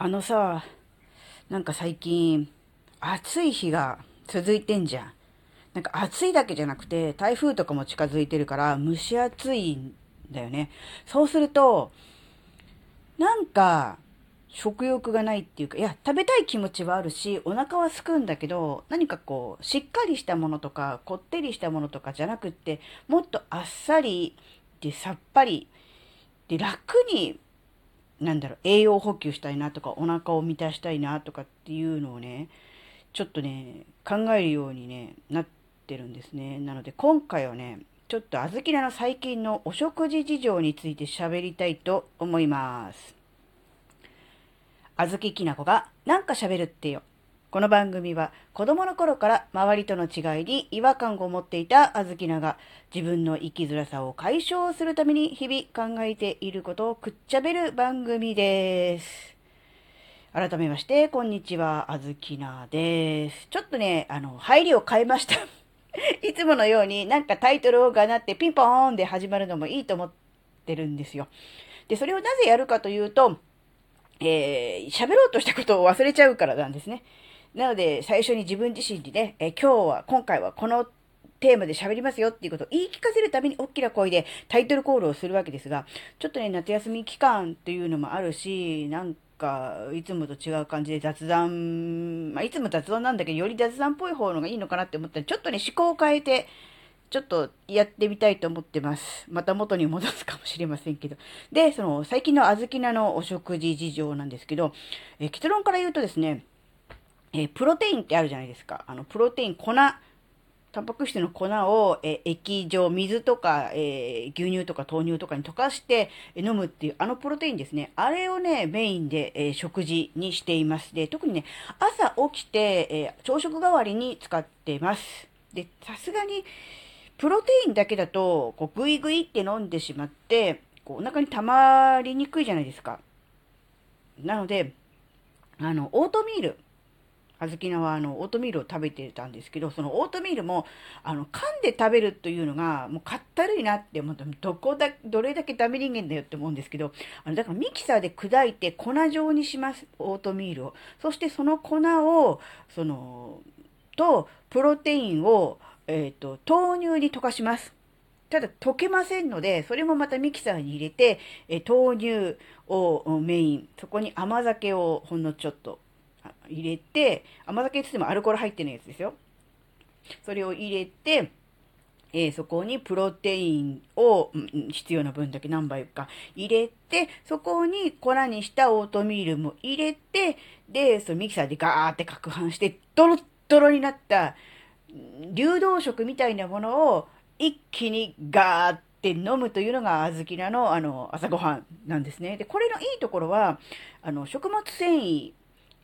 あのさ、なんか最近、暑い日が続いてんじゃん。なんか暑いだけじゃなくて、台風とかも近づいてるから蒸し暑いんだよね。そうすると、なんか、食欲がないっていうか、いや、食べたい気持ちはあるし、お腹はすくんだけど、何かこう、しっかりしたものとか、こってりしたものとかじゃなくって、もっとあっさりでさっぱりで楽になんだろう、栄養補給したいなとか、お腹を満たしたいなとかっていうのをね、ちょっとね、考えるようにね、なってるんですね。なので今回はね、ちょっとあずきらの最近のお食事事情について喋りたいと思います。あずききなこがなんか喋るってよ。この番組は子供の頃から周りとの違いに違和感を持っていたあずきなが自分の生きづらさを解消するために日々考えていることをくっちゃべる番組です。改めまして、こんにちは、あずきなです。ちょっとね、あの、入りを変えました。いつものようになんかタイトルをがなってピンポーンで始まるのもいいと思ってるんですよ。で、それをなぜやるかというと、えー、喋ろうとしたことを忘れちゃうからなんですね。なので、最初に自分自身にね、え今日は、今回はこのテーマで喋りますよっていうことを言い聞かせるために大きな声でタイトルコールをするわけですが、ちょっとね、夏休み期間っていうのもあるし、なんか、いつもと違う感じで雑談、まあ、いつも雑談なんだけど、より雑談っぽい方のがいいのかなって思ったら、ちょっとね、思考を変えて、ちょっとやってみたいと思ってます。また元に戻すかもしれませんけど。で、その、最近の小豆菜のお食事事情なんですけど、え結論から言うとですね、えー、プロテインってあるじゃないですか。あの、プロテイン、粉、タンパク質の粉を、えー、液状、水とか、えー、牛乳とか豆乳とかに溶かして飲むっていう、あのプロテインですね。あれをね、メインで、え食事にしています。で、特にね、朝起きて、え朝食代わりに使ってます。で、さすがに、プロテインだけだと、こう、ぐいぐいって飲んでしまって、こう、お腹に溜まりにくいじゃないですか。なので、あの、オートミール。あずきなはあのオートミールを食べてたんですけど、そのオートミールもあの噛んで食べるというのがもうかったるいなって思って、どこだ、どれだけダメ人間だよって思うんですけど、あのだからミキサーで砕いて粉状にします、オートミールを。そしてその粉を、その、と、プロテインを、えっ、ー、と、豆乳に溶かします。ただ溶けませんので、それもまたミキサーに入れて、え豆乳をメイン、そこに甘酒をほんのちょっと入れて、甘酒つってもアルコール入ってないやつですよ。それを入れて、えー、そこにプロテインを、うん、必要な分だけ何杯か入れて、そこに粉にしたオートミールも入れて、で、そのミキサーでガーって攪拌して、ドロッドロになった流動食みたいなものを一気にガーって飲むというのが小豆菜のあの朝ごはんなんですね。で、これのいいところは、あの食物繊維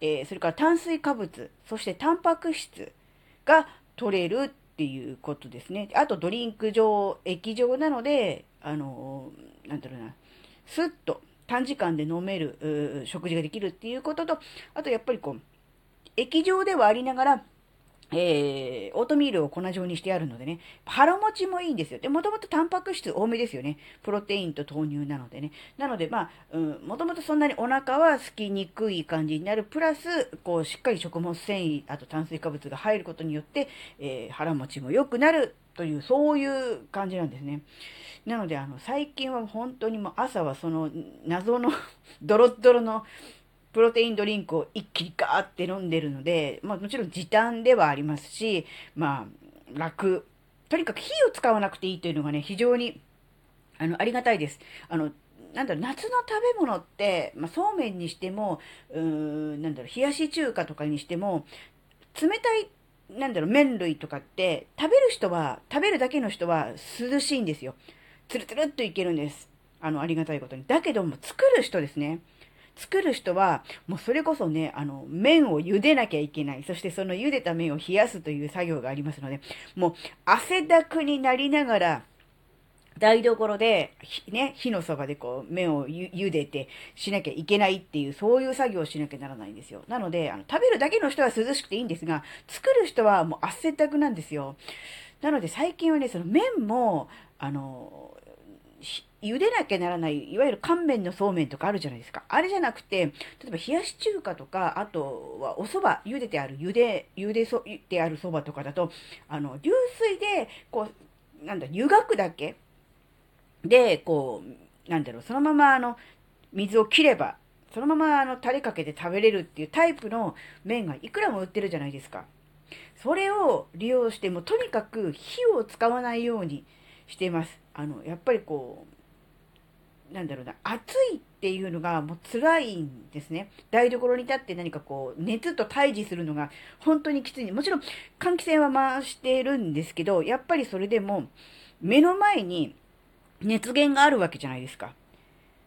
えー、それから炭水化物、そしてタンパク質が取れるっていうことですね。あとドリンク状、液状なので、あのー、なんだろうな、スッと短時間で飲める食事ができるっていうことと、あとやっぱりこう、液状ではありながら、えー、オートミールを粉状にしてあるのでね、腹持ちもいいんですよ。で、もともとタンパク質多めですよね。プロテインと豆乳なのでね。なので、まあ、うん、もともとそんなにお腹は空きにくい感じになる。プラス、こう、しっかり食物繊維、あと炭水化物が入ることによって、えー、腹持ちも良くなるという、そういう感じなんですね。なので、あの、最近は本当にもう朝はその謎の ドロッドロのプロテインドリンクを一気にガーって飲んでるので、まあもちろん時短ではありますし、まあ楽。とにかく火を使わなくていいというのがね、非常に、あの、ありがたいです。あの、なんだろう、夏の食べ物って、まあ、そうめんにしても、うーん、なんだろう、冷やし中華とかにしても、冷たい、なんだろう、麺類とかって、食べる人は、食べるだけの人は涼しいんですよ。つるつるっといけるんです。あの、ありがたいことに。だけども、作る人ですね。作る人は、もうそれこそね、あの、麺を茹でなきゃいけない。そしてその茹でた麺を冷やすという作業がありますので、もう汗だくになりながら、台所で、ね、火のそばでこう、麺を茹でてしなきゃいけないっていう、そういう作業をしなきゃならないんですよ。なので、あの、食べるだけの人は涼しくていいんですが、作る人はもう汗だくなんですよ。なので最近はね、その麺も、あの、茹でなきゃならない、いわゆる乾麺のそうめんとかあるじゃないですか。あれじゃなくて、例えば冷やし中華とか、あとはお蕎麦、茹でてある、茹で、茹でそ、てある蕎麦とかだと、あの、流水で、こう、なんだ、湯がくだけで、こう、なんだろう、そのままあの、水を切れば、そのままあの、タレかけて食べれるっていうタイプの麺がいくらも売ってるじゃないですか。それを利用しても、とにかく火を使わないようにしています。あの、やっぱりこう、なんだろうな、暑いっていうのがもう辛いんですね。台所に立って何かこう、熱と対峙するのが本当にきつい。もちろん換気扇は回してるんですけど、やっぱりそれでも目の前に熱源があるわけじゃないですか。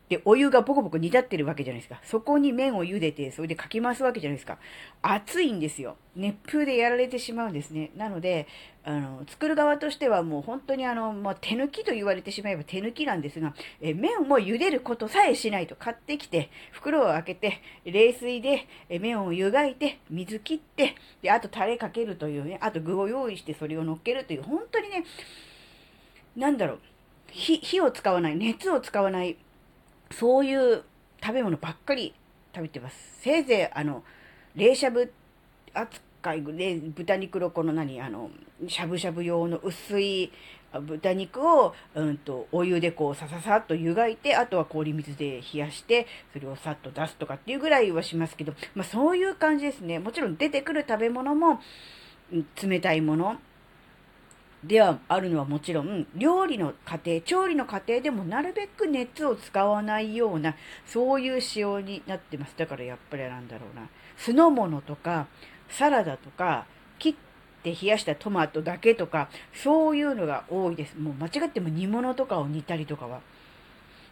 で、お湯がボコボコ煮立ってるわけじゃないですか。そこに麺を茹でて、それでかき回すわけじゃないですか。熱いんですよ。熱風でやられてしまうんですね。なので、あの、作る側としてはもう本当にあの、まあ、手抜きと言われてしまえば手抜きなんですが、え麺を茹でることさえしないと買ってきて、袋を開けて、冷水で麺を湯がいて、水切って、で、あとタレかけるというね、あと具を用意してそれを乗っけるという、本当にね、なんだろう、火、火を使わない、熱を使わない、そういう食べ物ばっかり食べてます。せいぜい、あの、冷しゃぶ扱いで、豚肉のこの何、あの、しゃぶしゃぶ用の薄い豚肉を、うんと、お湯でこう、さささっと湯がいて、あとは氷水で冷やして、それをさっと出すとかっていうぐらいはしますけど、まあそういう感じですね。もちろん出てくる食べ物も、冷たいもの、ではあるのはもちろん、料理の過程、調理の過程でもなるべく熱を使わないような、そういう仕様になってます。だからやっぱりなんだろうな、酢の物とか、サラダとか、切って冷やしたトマトだけとか、そういうのが多いです。もう間違っても煮物とかを煮たりとかは。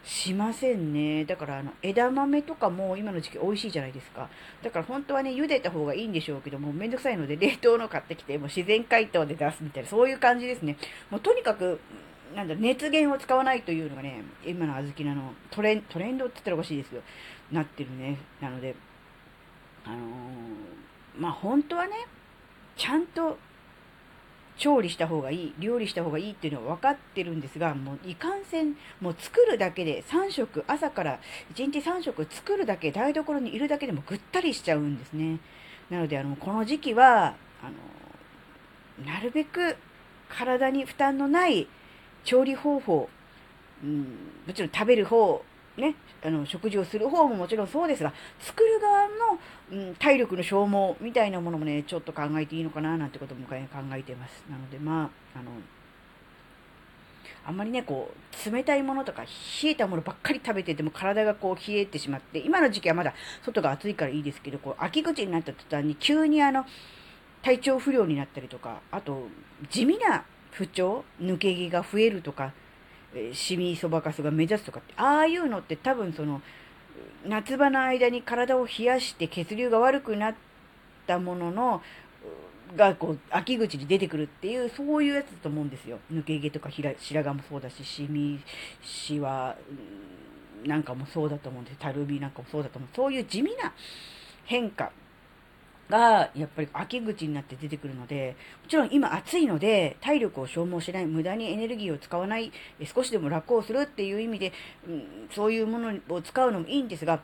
しませんね。だから、あの、枝豆とかも今の時期美味しいじゃないですか。だから本当はね、茹でた方がいいんでしょうけども、めんどくさいので冷凍の買ってきて、もう自然解凍で出すみたいな、そういう感じですね。もうとにかく、なんだ、熱源を使わないというのがね、今の小豆菜のトレントレンドって言ったらおかしいですよ。なってるね。なので、あのー、まあ本当はね、ちゃんと調理した方がいい、料理した方がいいっていうのは分かってるんですが、もういかんせん、もう作るだけで3食、朝から1日3食作るだけ、台所にいるだけでもぐったりしちゃうんですね。なので、あの、この時期は、あの、なるべく体に負担のない調理方法、うん、もちろん食べる方ね、あの、食事をする方ももちろんそうですが、作る側の、うん、体力の消耗みたいなものもね、ちょっと考えていいのかななんてことも考えています。なので、まあ、あの、あんまりね、こう、冷たいものとか冷えたものばっかり食べてても体がこう冷えてしまって、今の時期はまだ外が暑いからいいですけど、こう、秋口になった途端に急にあの、体調不良になったりとか、あと、地味な不調、抜け毛が増えるとか、えシミそばかすが目立つとかって、ああいうのって多分その、夏場の間に体を冷やして血流が悪くなったものの、がこう秋口に出てくるっていうそういうやつだと思うんですよ。抜け毛とか白髪もそうだしシミシワなんかもそうだと思うんです。たるみなんかもそうだと思う。そういう地味な変化が、やっぱり秋口になって出てくるので、もちろん今暑いので、体力を消耗しない、無駄にエネルギーを使わない、少しでも楽をするっていう意味で、うん、そういうものを使うのもいいんですが、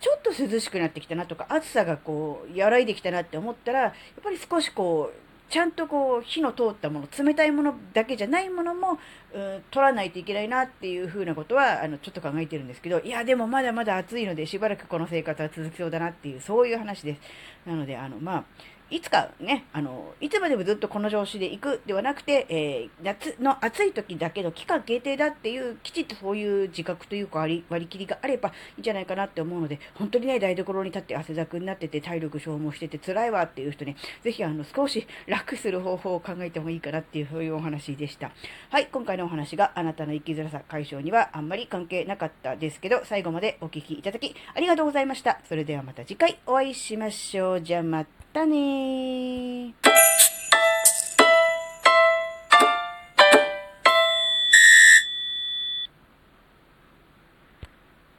ちょっと涼しくなってきたなとか、暑さがこう、和らいできたなって思ったら、やっぱり少しこう、ちゃんとこう火の通ったもの冷たいものだけじゃないものも、うん、取らないといけないなっていうふうなことはあのちょっと考えてるんですけどいやでもまだまだ暑いのでしばらくこの生活は続きそうだなっていうそういう話です。なのであのまあいつかね、あの、いつまでもずっとこの調子で行くではなくて、えー、夏の暑い時だけの期間限定だっていう、きちっとそういう自覚というか割り切りがあればいいんじゃないかなって思うので、本当にね、台所に立って汗だくになってて、体力消耗してて辛いわっていう人ね、ぜひあの、少し楽する方法を考えてもいいかなっていう、そういうお話でした。はい、今回のお話があなたの生きづらさ解消にはあんまり関係なかったですけど、最後までお聴きいただきありがとうございました。それではまた次回お会いしましょう。じゃあまたね